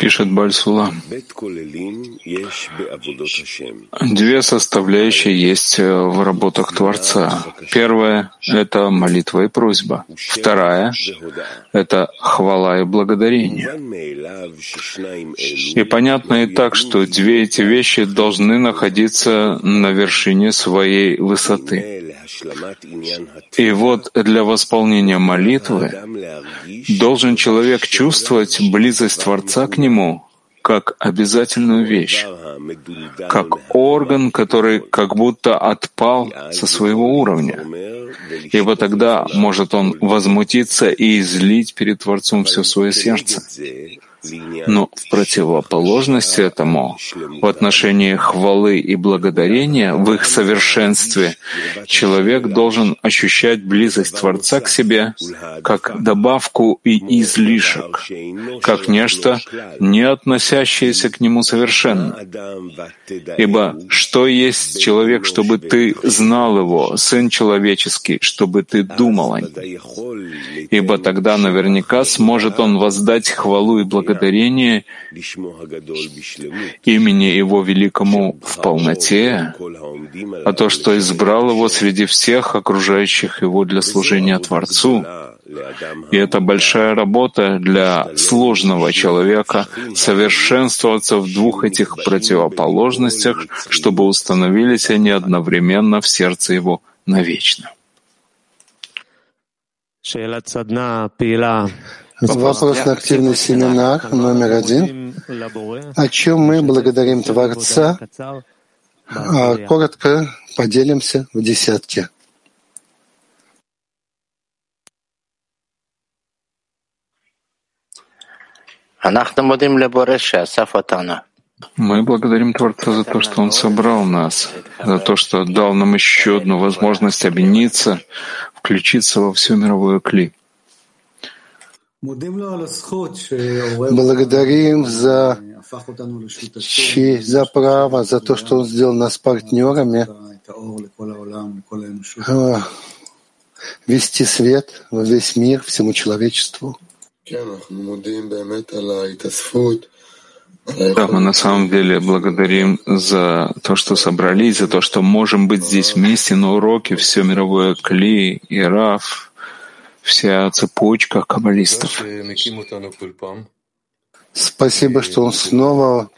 Пишет Бальсула. Две составляющие есть э, в работах Творца. Первая — это молитва и просьба. Вторая — это хвала и благодарение. И понятно и так, что две эти вещи должны находиться на вершине своей высоты. И вот для восполнения молитвы должен человек чувствовать близость Творца к нему как обязательную вещь, как орган, который как будто отпал со своего уровня. Ибо тогда может он возмутиться и излить перед Творцом все свое сердце. Но в противоположность этому, в отношении хвалы и благодарения, в их совершенстве, человек должен ощущать близость Творца к себе как добавку и излишек, как нечто, не относящееся к нему совершенно. Ибо что есть человек, чтобы ты знал его, сын человеческий, чтобы ты думал о нем? Ибо тогда наверняка сможет он воздать хвалу и благодарение благодарение имени Его великому в полноте, а то, что избрал Его среди всех окружающих Его для служения Творцу, и это большая работа для сложного человека совершенствоваться в двух этих противоположностях, чтобы установились они одновременно в сердце его навечно. Вопрос на активный семинар номер один. О чем мы благодарим Творца? А коротко поделимся в десятке. Мы благодарим Творца за то, что Он собрал нас, за то, что дал нам еще одну возможность объединиться, включиться во всю мировую кли. Благодарим за честь, за право, за то, что Он сделал нас партнерами, а, вести свет во весь мир, всему человечеству. Да, мы на самом деле благодарим за то, что собрались, за то, что можем быть здесь вместе на уроке, все мировое Кли и Раф, вся цепочка каббалистов. Спасибо, что он снова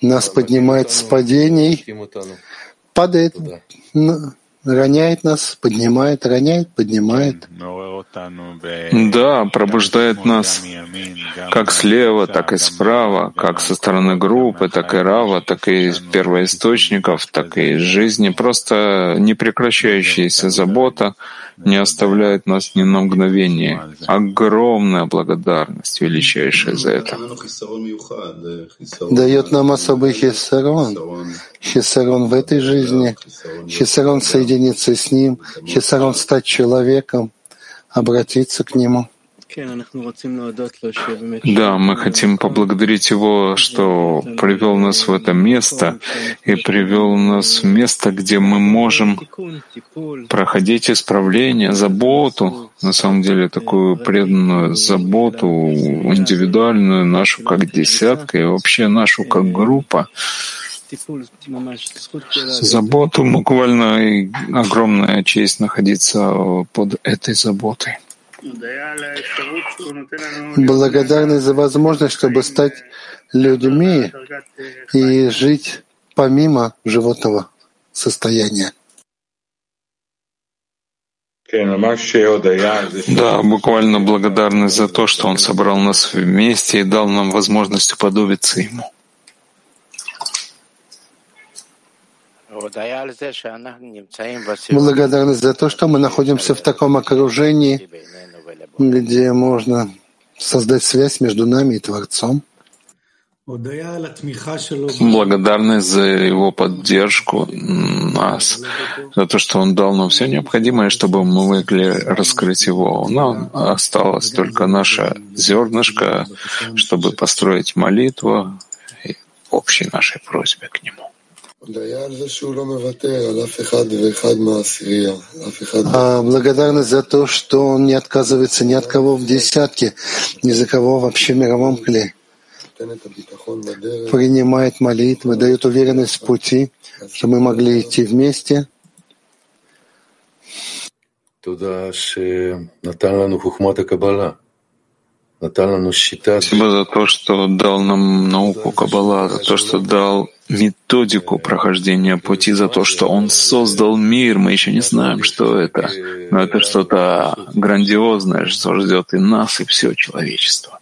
нас поднимает с падений, падает, роняет нас, поднимает, роняет, поднимает. Да, пробуждает нас как слева, так и справа, как со стороны группы, так и Рава, так и из первоисточников, так и из жизни. Просто непрекращающаяся забота не оставляет нас ни на мгновение. Огромная благодарность, величайшая за это. Дает нам особый хисарон. Хисарон в этой жизни, хисарон соединиться с ним, хисарон стать человеком, обратиться к нему. Да, мы хотим поблагодарить Его, что привел нас в это место и привел нас в место, где мы можем проходить исправление, заботу, на самом деле такую преданную заботу, индивидуальную нашу как десятка и вообще нашу как группа, заботу, буквально огромная честь находиться под этой заботой. Благодарность за возможность, чтобы стать людьми и жить помимо животного состояния. Да, буквально благодарность за то, что Он собрал нас вместе и дал нам возможность уподобиться Ему. Благодарность за то, что мы находимся в таком окружении, где можно создать связь между нами и Творцом. Благодарность за его поддержку нас, за то, что он дал нам все необходимое, чтобы мы могли раскрыть его. Нам осталось только наше зернышко, чтобы построить молитву общей нашей просьбе к нему. А благодарность за то, что он не отказывается ни от кого в десятке, ни за кого вообще в мировом кле. Принимает молитвы, дает уверенность в пути, что мы могли идти вместе. Спасибо за то, что дал нам науку Каббала, за то, что дал методику прохождения пути, за то, что Он создал мир. Мы еще не знаем, что это, но это что-то грандиозное, что ждет и нас, и все человечество.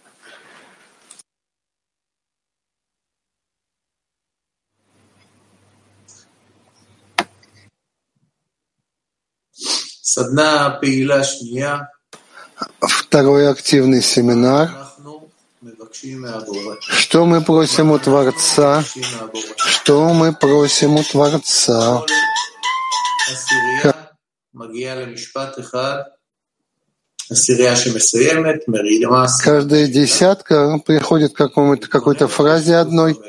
Второй активный семинар. Что мы просим у Творца? Что мы просим у Творца? Каждая десятка приходит к какой-то фразе одной,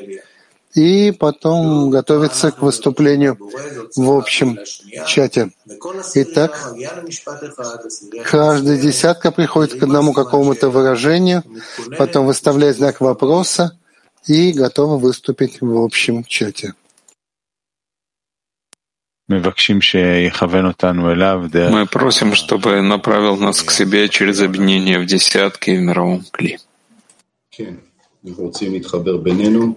и потом готовится к выступлению в общем чате. Итак, каждая десятка приходит к одному какому-то выражению, потом выставляет знак вопроса и готова выступить в общем чате. Мы просим, чтобы направил нас к себе через объединение в десятки и в мировом кли.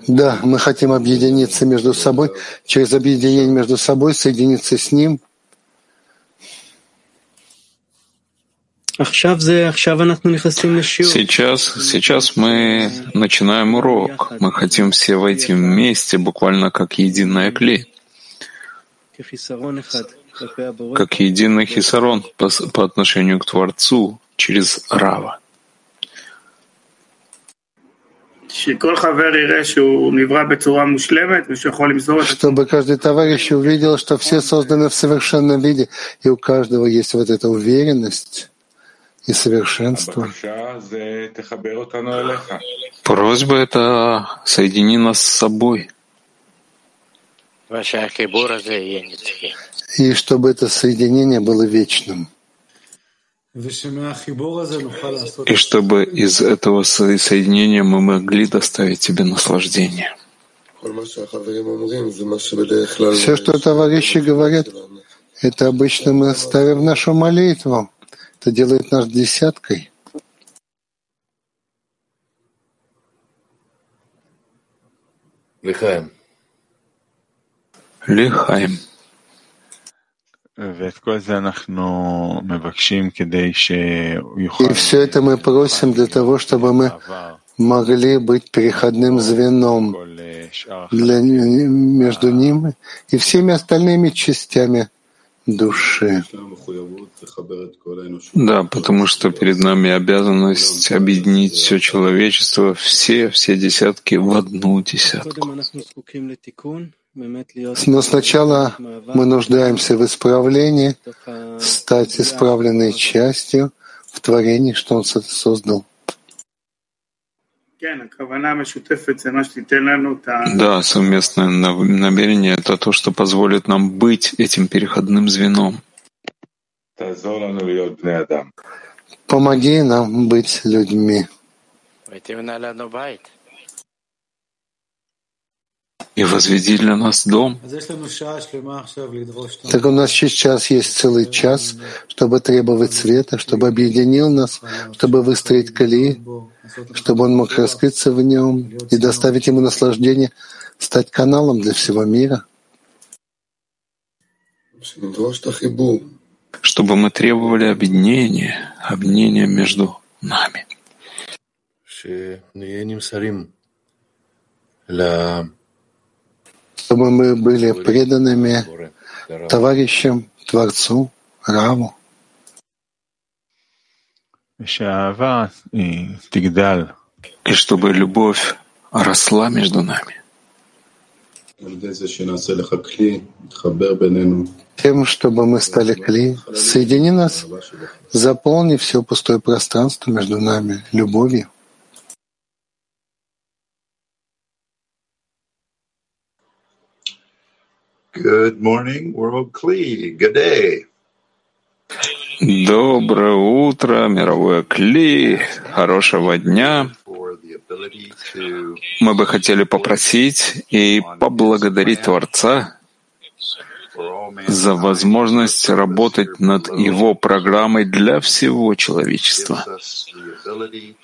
Да, мы хотим объединиться между собой, через объединение между собой соединиться с Ним. Сейчас, сейчас мы начинаем урок. Мы хотим все войти вместе, буквально как единая клей, как единый хисарон по, по отношению к Творцу через Рава. Чтобы каждый товарищ увидел, что все созданы в совершенном виде, и у каждого есть вот эта уверенность и совершенство. Просьба — это соедини нас с собой. И чтобы это соединение было вечным. И чтобы из этого соединения мы могли доставить тебе наслаждение. Все, что товарищи говорят, это обычно мы ставим в нашу молитву. Это делает нас десяткой. Лихаем. Лихаем. И все это мы просим для того, чтобы мы могли быть переходным звеном для, между ним и всеми остальными частями души. Да, потому что перед нами обязанность объединить все человечество, все, все десятки в одну десятку. Но сначала мы нуждаемся в исправлении, стать исправленной частью в творении, что Он создал. Да, совместное намерение — это то, что позволит нам быть этим переходным звеном. Помоги нам быть людьми. И возведи для нас дом. Так у нас сейчас есть целый час, чтобы требовать света, чтобы объединил нас, чтобы выстроить колеи, чтобы он мог раскрыться в нем и доставить ему наслаждение, стать каналом для всего мира. Чтобы мы требовали объединения, объединения между нами чтобы мы были преданными товарищам, Творцу, Раву. И чтобы любовь росла между нами. Тем, чтобы мы стали кли, соедини нас, заполни все пустое пространство между нами любовью. Good morning, World Kli. Good day. Доброе утро, мировое Кли. Хорошего дня. Мы бы хотели попросить и поблагодарить Творца за возможность работать над его программой для всего человечества.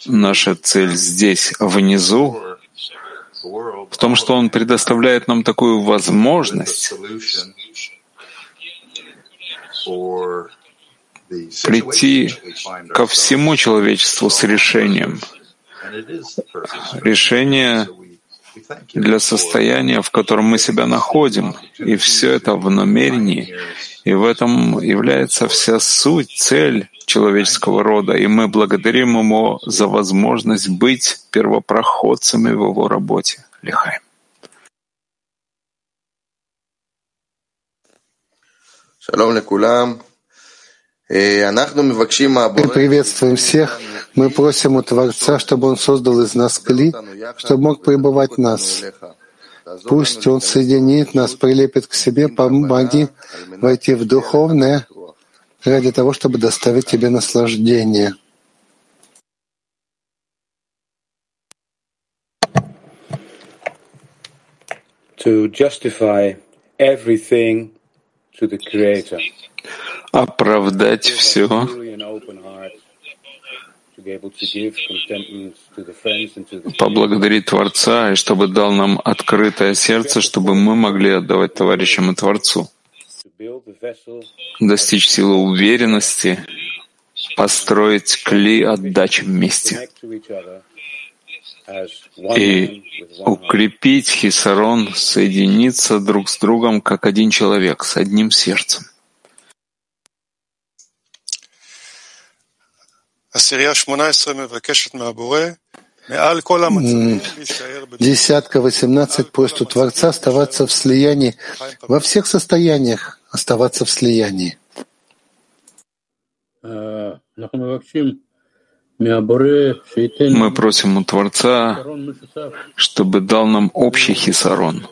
Наша цель здесь, внизу, в том, что Он предоставляет нам такую возможность прийти ко всему человечеству с решением. Решение для состояния, в котором мы себя находим. И все это в намерении. И в этом является вся суть, цель человеческого рода. И мы благодарим Ему за возможность быть первопроходцами в Его работе. Лихай. Мы приветствуем всех. Мы просим у Творца, чтобы Он создал из нас кли, чтобы мог пребывать в нас. Пусть Он соединит нас, прилепит к себе, помоги войти в духовное ради того, чтобы доставить тебе наслаждение. To justify everything to the Creator. Оправдать все поблагодарить Творца, и чтобы дал нам открытое сердце, чтобы мы могли отдавать товарищам и Творцу, достичь силы уверенности, построить кли отдачи вместе. И укрепить хисарон, соединиться друг с другом как один человек, с одним сердцем. Десятка восемнадцать просит у Творца оставаться в слиянии, во всех состояниях оставаться в слиянии. Мы просим у Творца, чтобы дал нам общий хисарон,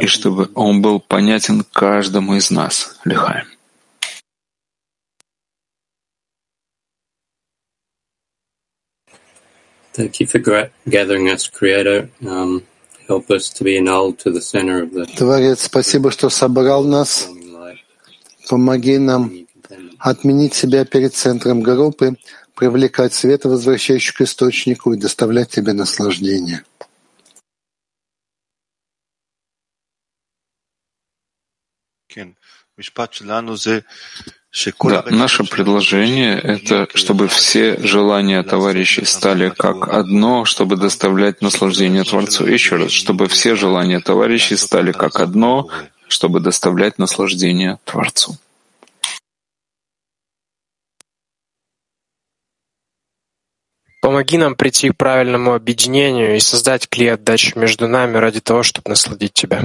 и чтобы он был понятен каждому из нас. Лихаем. Thank you for gathering us, Creator. Um, help us to be annulled to the center of the. Творец, спасибо, что собрал нас. Помоги нам отменить себя перед центром группы, привлекать свет, возвращающий к источнику, и доставлять тебе наслаждение. Да, наше предложение — это чтобы все желания товарищей стали как одно, чтобы доставлять наслаждение Творцу. Еще раз, чтобы все желания товарищей стали как одно, чтобы доставлять наслаждение Творцу. Помоги нам прийти к правильному объединению и создать клей отдачи между нами ради того, чтобы насладить Тебя.